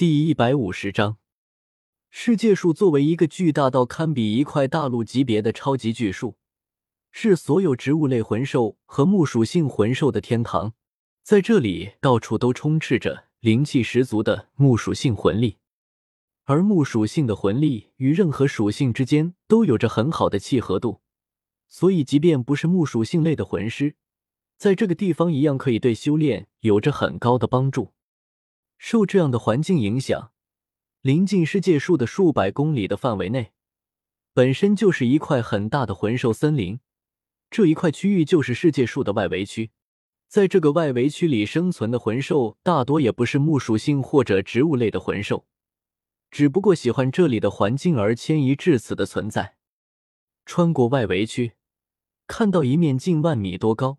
第一百五十章，世界树作为一个巨大到堪比一块大陆级别的超级巨树，是所有植物类魂兽和木属性魂兽的天堂。在这里，到处都充斥着灵气十足的木属性魂力，而木属性的魂力与任何属性之间都有着很好的契合度，所以即便不是木属性类的魂师，在这个地方一样可以对修炼有着很高的帮助。受这样的环境影响，临近世界树的数百公里的范围内，本身就是一块很大的魂兽森林。这一块区域就是世界树的外围区，在这个外围区里生存的魂兽大多也不是木属性或者植物类的魂兽，只不过喜欢这里的环境而迁移至此的存在。穿过外围区，看到一面近万米多高，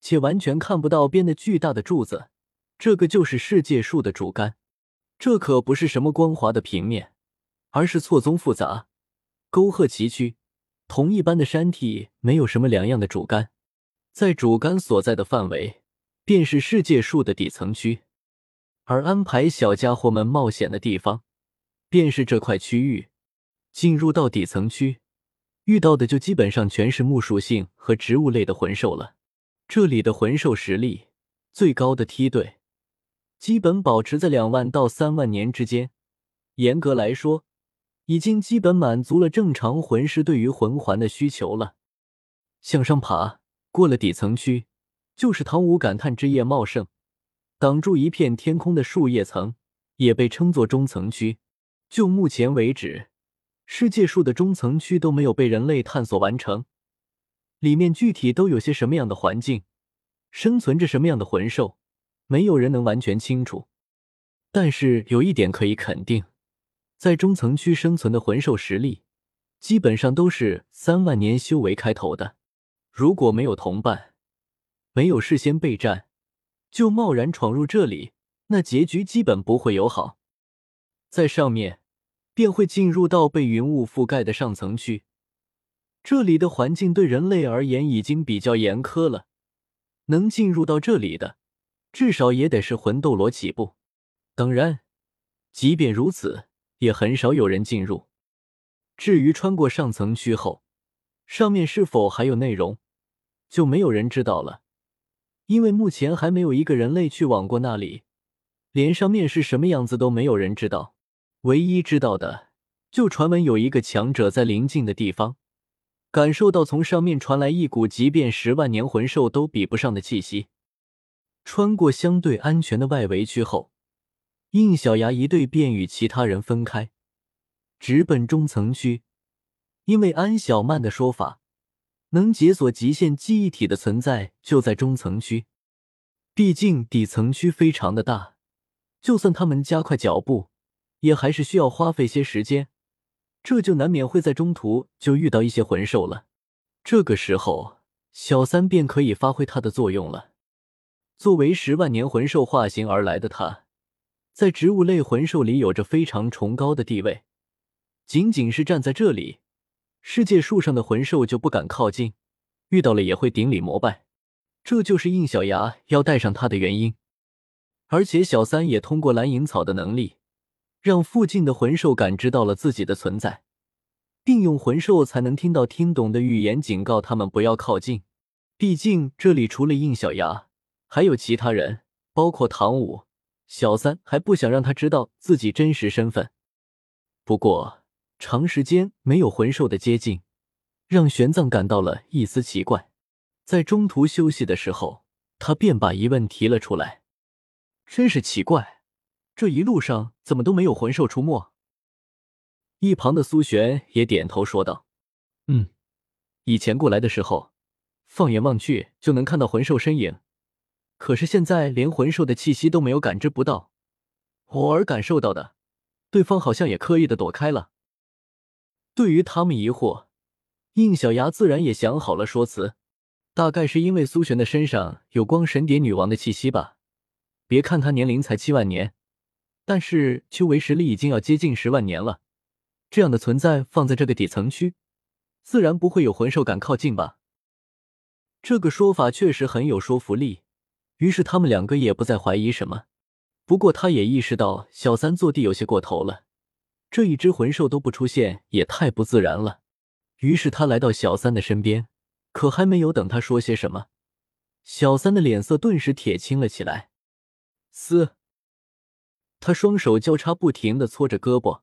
且完全看不到边的巨大的柱子。这个就是世界树的主干，这可不是什么光滑的平面，而是错综复杂、沟壑崎岖、同一般的山体没有什么两样的主干。在主干所在的范围，便是世界树的底层区，而安排小家伙们冒险的地方，便是这块区域。进入到底层区，遇到的就基本上全是木属性和植物类的魂兽了。这里的魂兽实力最高的梯队。基本保持在两万到三万年之间，严格来说，已经基本满足了正常魂师对于魂环的需求了。向上爬，过了底层区，就是唐舞感叹枝叶茂盛，挡住一片天空的树叶层，也被称作中层区。就目前为止，世界树的中层区都没有被人类探索完成，里面具体都有些什么样的环境，生存着什么样的魂兽。没有人能完全清楚，但是有一点可以肯定，在中层区生存的魂兽实力，基本上都是三万年修为开头的。如果没有同伴，没有事先备战，就贸然闯入这里，那结局基本不会友好。在上面，便会进入到被云雾覆盖的上层区，这里的环境对人类而言已经比较严苛了，能进入到这里的。至少也得是魂斗罗起步，当然，即便如此，也很少有人进入。至于穿过上层区后，上面是否还有内容，就没有人知道了，因为目前还没有一个人类去往过那里，连上面是什么样子都没有人知道。唯一知道的，就传闻有一个强者在临近的地方，感受到从上面传来一股即便十万年魂兽都比不上的气息。穿过相对安全的外围区后，应小牙一队便与其他人分开，直奔中层区。因为安小曼的说法，能解锁极限记忆体的存在就在中层区。毕竟底层区非常的大，就算他们加快脚步，也还是需要花费些时间。这就难免会在中途就遇到一些魂兽了。这个时候，小三便可以发挥它的作用了。作为十万年魂兽化形而来的他，在植物类魂兽里有着非常崇高的地位。仅仅是站在这里，世界树上的魂兽就不敢靠近，遇到了也会顶礼膜拜。这就是应小牙要带上他的原因。而且小三也通过蓝银草的能力，让附近的魂兽感知到了自己的存在，并用魂兽才能听到、听懂的语言警告他们不要靠近。毕竟这里除了应小牙。还有其他人，包括唐舞、小三，还不想让他知道自己真实身份。不过，长时间没有魂兽的接近，让玄奘感到了一丝奇怪。在中途休息的时候，他便把疑问提了出来：“真是奇怪，这一路上怎么都没有魂兽出没？”一旁的苏璇也点头说道：“嗯，以前过来的时候，放眼望去就能看到魂兽身影。”可是现在连魂兽的气息都没有感知不到，偶尔感受到的，对方好像也刻意的躲开了。对于他们疑惑，应小牙自然也想好了说辞，大概是因为苏璇的身上有光神蝶女王的气息吧。别看他年龄才七万年，但是修为实力已经要接近十万年了。这样的存在放在这个底层区，自然不会有魂兽敢靠近吧。这个说法确实很有说服力。于是他们两个也不再怀疑什么，不过他也意识到小三做的有些过头了，这一只魂兽都不出现也太不自然了。于是他来到小三的身边，可还没有等他说些什么，小三的脸色顿时铁青了起来。嘶！他双手交叉，不停的搓着胳膊，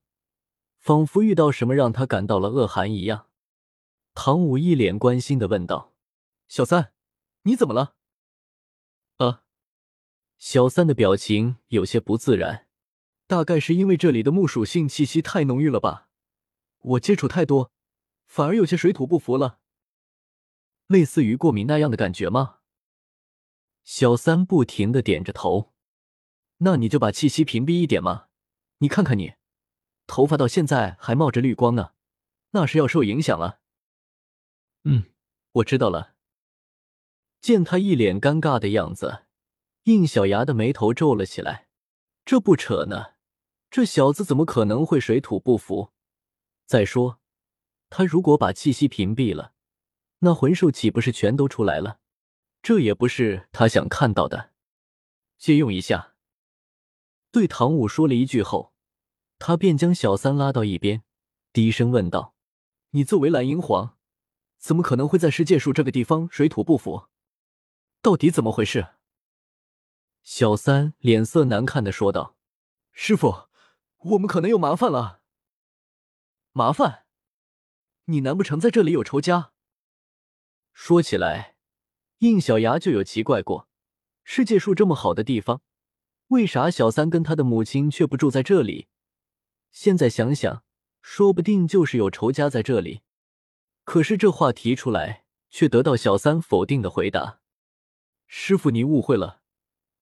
仿佛遇到什么让他感到了恶寒一样。唐武一脸关心的问道：“小三，你怎么了？”小三的表情有些不自然，大概是因为这里的木属性气息太浓郁了吧？我接触太多，反而有些水土不服了，类似于过敏那样的感觉吗？小三不停的点着头。那你就把气息屏蔽一点嘛！你看看你，头发到现在还冒着绿光呢，那是要受影响了。嗯，我知道了。见他一脸尴尬的样子。应小牙的眉头皱了起来，这不扯呢，这小子怎么可能会水土不服？再说，他如果把气息屏蔽了，那魂兽岂不是全都出来了？这也不是他想看到的。借用一下，对唐武说了一句后，他便将小三拉到一边，低声问道：“你作为蓝银皇，怎么可能会在世界树这个地方水土不服？到底怎么回事？”小三脸色难看的说道：“师傅，我们可能有麻烦了。麻烦？你难不成在这里有仇家？”说起来，应小牙就有奇怪过，世界树这么好的地方，为啥小三跟他的母亲却不住在这里？现在想想，说不定就是有仇家在这里。可是这话提出来，却得到小三否定的回答：“师傅，你误会了。”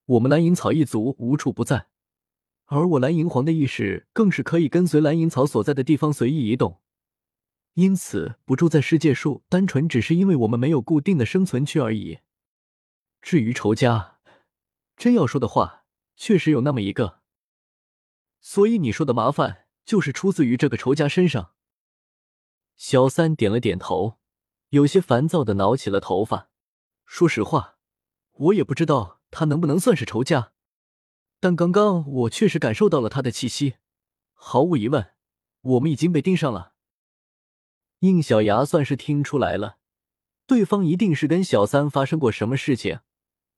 我们蓝银草一族无处不在，而我蓝银皇的意识更是可以跟随蓝银草所在的地方随意移动，因此不住在世界树，单纯只是因为我们没有固定的生存区而已。至于仇家，真要说的话，确实有那么一个。所以你说的麻烦，就是出自于这个仇家身上。小三点了点头，有些烦躁的挠起了头发。说实话，我也不知道。他能不能算是仇家？但刚刚我确实感受到了他的气息，毫无疑问，我们已经被盯上了。应小牙算是听出来了，对方一定是跟小三发生过什么事情，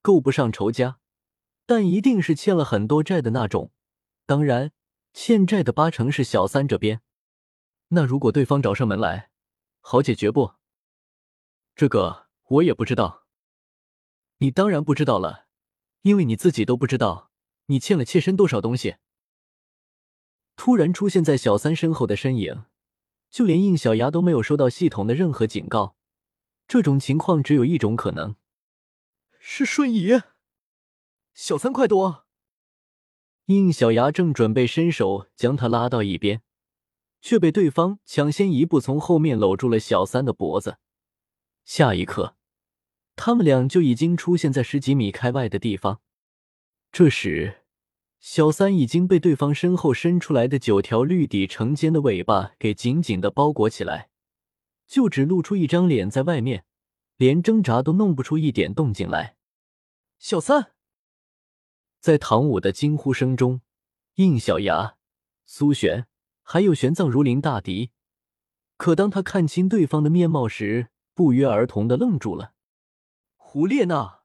够不上仇家，但一定是欠了很多债的那种。当然，欠债的八成是小三这边。那如果对方找上门来，好解决不？这个我也不知道。你当然不知道了。因为你自己都不知道你欠了妾身多少东西。突然出现在小三身后的身影，就连应小牙都没有收到系统的任何警告。这种情况只有一种可能，是瞬移。小三，快躲！应小牙正准备伸手将他拉到一边，却被对方抢先一步从后面搂住了小三的脖子。下一刻。他们俩就已经出现在十几米开外的地方。这时，小三已经被对方身后伸出来的九条绿底成尖的尾巴给紧紧的包裹起来，就只露出一张脸在外面，连挣扎都弄不出一点动静来。小三，在唐舞的惊呼声中，应小牙、苏璇还有玄奘如临大敌。可当他看清对方的面貌时，不约而同的愣住了。胡列娜，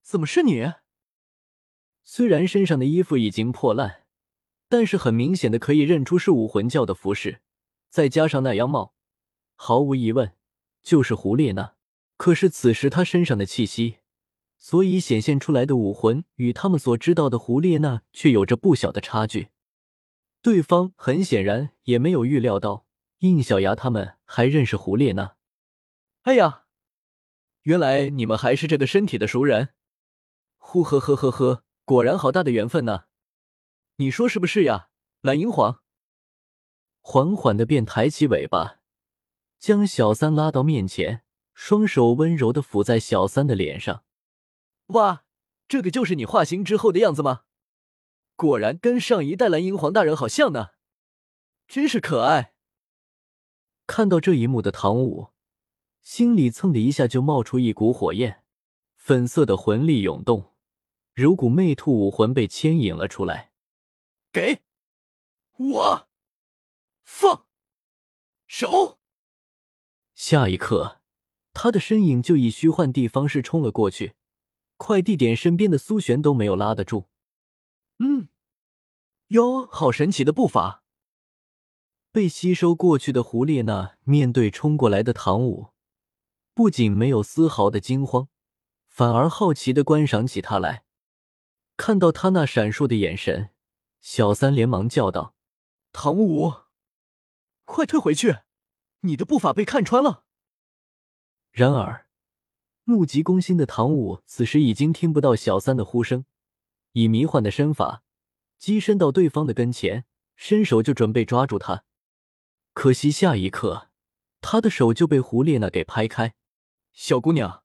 怎么是你？虽然身上的衣服已经破烂，但是很明显的可以认出是武魂教的服饰，再加上那样貌，毫无疑问就是胡列娜。可是此时她身上的气息，所以显现出来的武魂与他们所知道的胡列娜却有着不小的差距。对方很显然也没有预料到应小牙他们还认识胡列娜。哎呀！原来你们还是这个身体的熟人，呼呵呵呵呵，果然好大的缘分呢！你说是不是呀，蓝银皇？缓缓的便抬起尾巴，将小三拉到面前，双手温柔的抚在小三的脸上。哇，这个就是你化形之后的样子吗？果然跟上一代蓝银皇大人好像呢，真是可爱。看到这一幕的唐舞。心里蹭的一下就冒出一股火焰，粉色的魂力涌动，如股魅兔武魂被牵引了出来。给我放手！下一刻，他的身影就以虚幻地方式冲了过去，快递点身边的苏璇都没有拉得住。嗯，哟，好神奇的步伐！被吸收过去的胡列娜面对冲过来的唐舞，不仅没有丝毫的惊慌，反而好奇的观赏起他来。看到他那闪烁的眼神，小三连忙叫道：“唐舞，快退回去！你的步伐被看穿了。”然而，目极攻心的唐舞此时已经听不到小三的呼声，以迷幻的身法跻身到对方的跟前，伸手就准备抓住他。可惜下一刻，他的手就被胡列娜给拍开。小姑娘，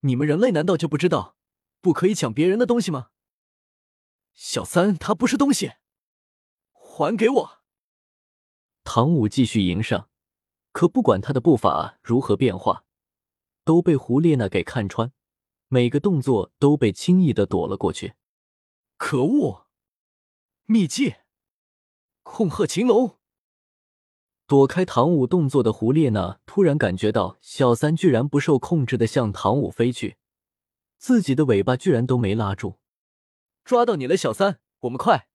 你们人类难道就不知道不可以抢别人的东西吗？小三他不是东西，还给我！唐舞继续迎上，可不管他的步伐如何变化，都被胡列娜给看穿，每个动作都被轻易的躲了过去。可恶！秘技，恐吓擒龙。躲开唐舞动作的胡列娜突然感觉到小三居然不受控制的向唐舞飞去，自己的尾巴居然都没拉住。抓到你了，小三，我们快！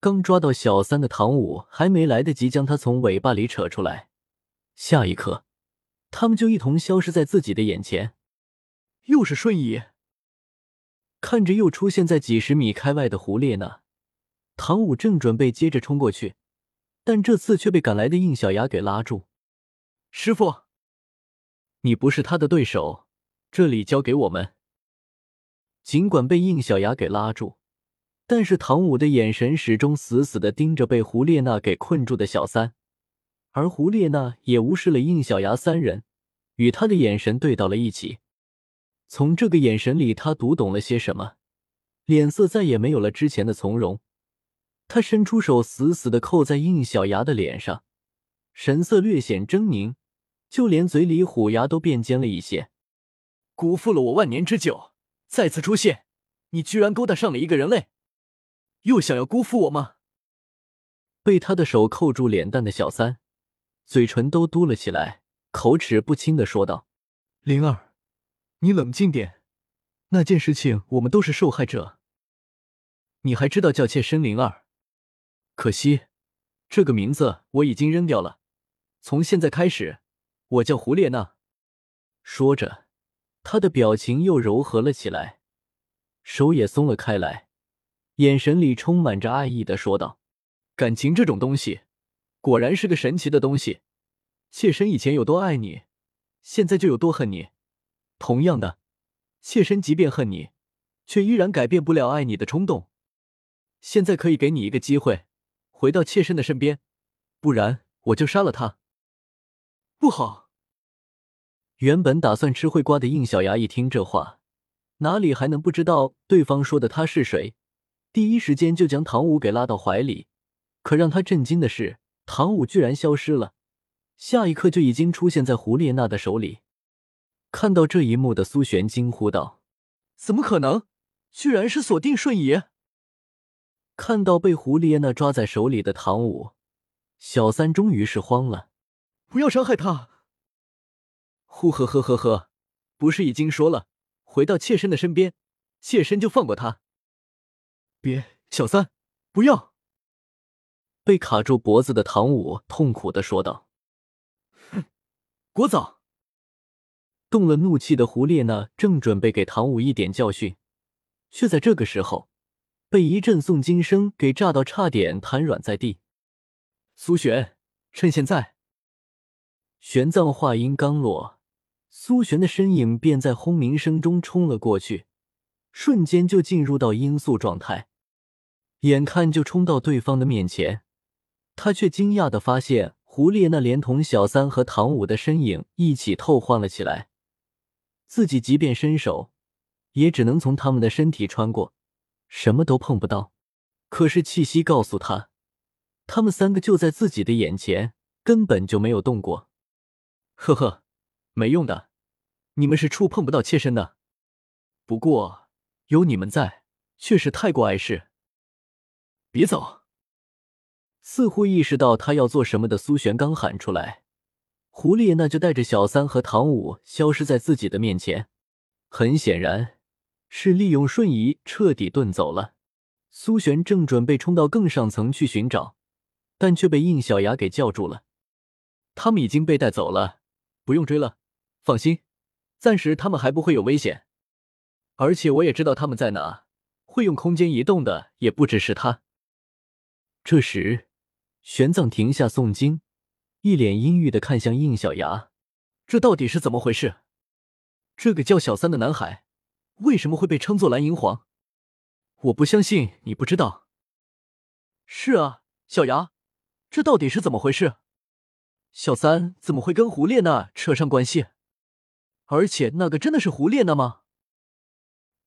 刚抓到小三的唐舞还没来得及将他从尾巴里扯出来，下一刻，他们就一同消失在自己的眼前。又是瞬移，看着又出现在几十米开外的胡列娜，唐舞正准备接着冲过去。但这次却被赶来的应小牙给拉住。师傅，你不是他的对手，这里交给我们。尽管被应小牙给拉住，但是唐舞的眼神始终死死的盯着被胡列娜给困住的小三，而胡列娜也无视了应小牙三人，与他的眼神对到了一起。从这个眼神里，他读懂了些什么，脸色再也没有了之前的从容。他伸出手，死死的扣在应小牙的脸上，神色略显狰狞，就连嘴里虎牙都变尖了一些。辜负了我万年之久，再次出现，你居然勾搭上了一个人类，又想要辜负我吗？被他的手扣住脸蛋的小三，嘴唇都嘟了起来，口齿不清的说道：“灵儿，你冷静点，那件事情我们都是受害者。你还知道叫妾身灵儿？”可惜，这个名字我已经扔掉了。从现在开始，我叫胡列娜。说着，他的表情又柔和了起来，手也松了开来，眼神里充满着爱意的说道：“感情这种东西，果然是个神奇的东西。妾身以前有多爱你，现在就有多恨你。同样的，妾身即便恨你，却依然改变不了爱你的冲动。现在可以给你一个机会。”回到妾身的身边，不然我就杀了他。不好！原本打算吃会瓜的应小牙一听这话，哪里还能不知道对方说的他是谁？第一时间就将唐舞给拉到怀里。可让他震惊的是，唐舞居然消失了，下一刻就已经出现在胡列娜的手里。看到这一幕的苏璇惊呼道：“怎么可能？居然是锁定瞬移！”看到被胡列娜抓在手里的唐舞，小三终于是慌了。不要伤害他！呼呵呵呵呵，不是已经说了，回到妾身的身边，妾身就放过他。别，小三，不要！被卡住脖子的唐舞痛苦的说道：“哼，聒噪！”动了怒气的胡列娜正准备给唐舞一点教训，却在这个时候。被一阵诵经声给炸到，差点瘫软在地。苏璇，趁现在！玄奘话音刚落，苏璇的身影便在轰鸣声中冲了过去，瞬间就进入到音速状态。眼看就冲到对方的面前，他却惊讶的发现胡列那连同小三和唐舞的身影一起透换了起来。自己即便伸手，也只能从他们的身体穿过。什么都碰不到，可是气息告诉他，他们三个就在自己的眼前，根本就没有动过。呵呵，没用的，你们是触碰不到妾身的。不过有你们在，确实太过碍事。别走！似乎意识到他要做什么的苏璇刚喊出来，狐狸那就带着小三和唐舞消失在自己的面前。很显然，是利用瞬移彻底遁走了。苏璇正准备冲到更上层去寻找，但却被应小牙给叫住了。他们已经被带走了，不用追了。放心，暂时他们还不会有危险。而且我也知道他们在哪，会用空间移动的也不只是他。这时，玄奘停下诵经，一脸阴郁的看向应小牙：“这到底是怎么回事？这个叫小三的男孩，为什么会被称作蓝银皇？”我不相信你不知道。是啊，小牙，这到底是怎么回事？小三怎么会跟胡列娜扯上关系？而且那个真的是胡列娜吗？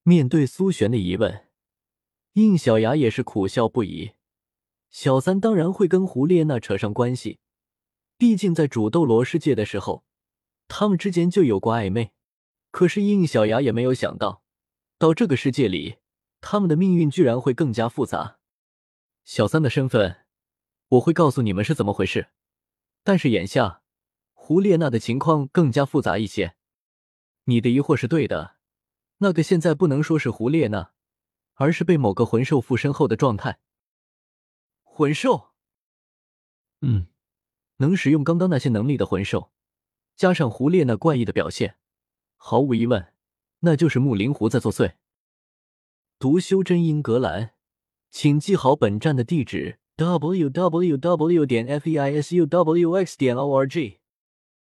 面对苏璇的疑问，应小牙也是苦笑不已。小三当然会跟胡列娜扯上关系，毕竟在主斗罗世界的时候，他们之间就有过暧昧。可是应小牙也没有想到，到这个世界里。他们的命运居然会更加复杂。小三的身份，我会告诉你们是怎么回事。但是眼下，胡列娜的情况更加复杂一些。你的疑惑是对的，那个现在不能说是胡列娜，而是被某个魂兽附身后的状态。魂兽？嗯，能使用刚刚那些能力的魂兽，加上胡列娜怪异的表现，毫无疑问，那就是木灵狐在作祟。读修真英格兰，请记好本站的地址：w w w. 点 f e i s u w x. 点 o r g。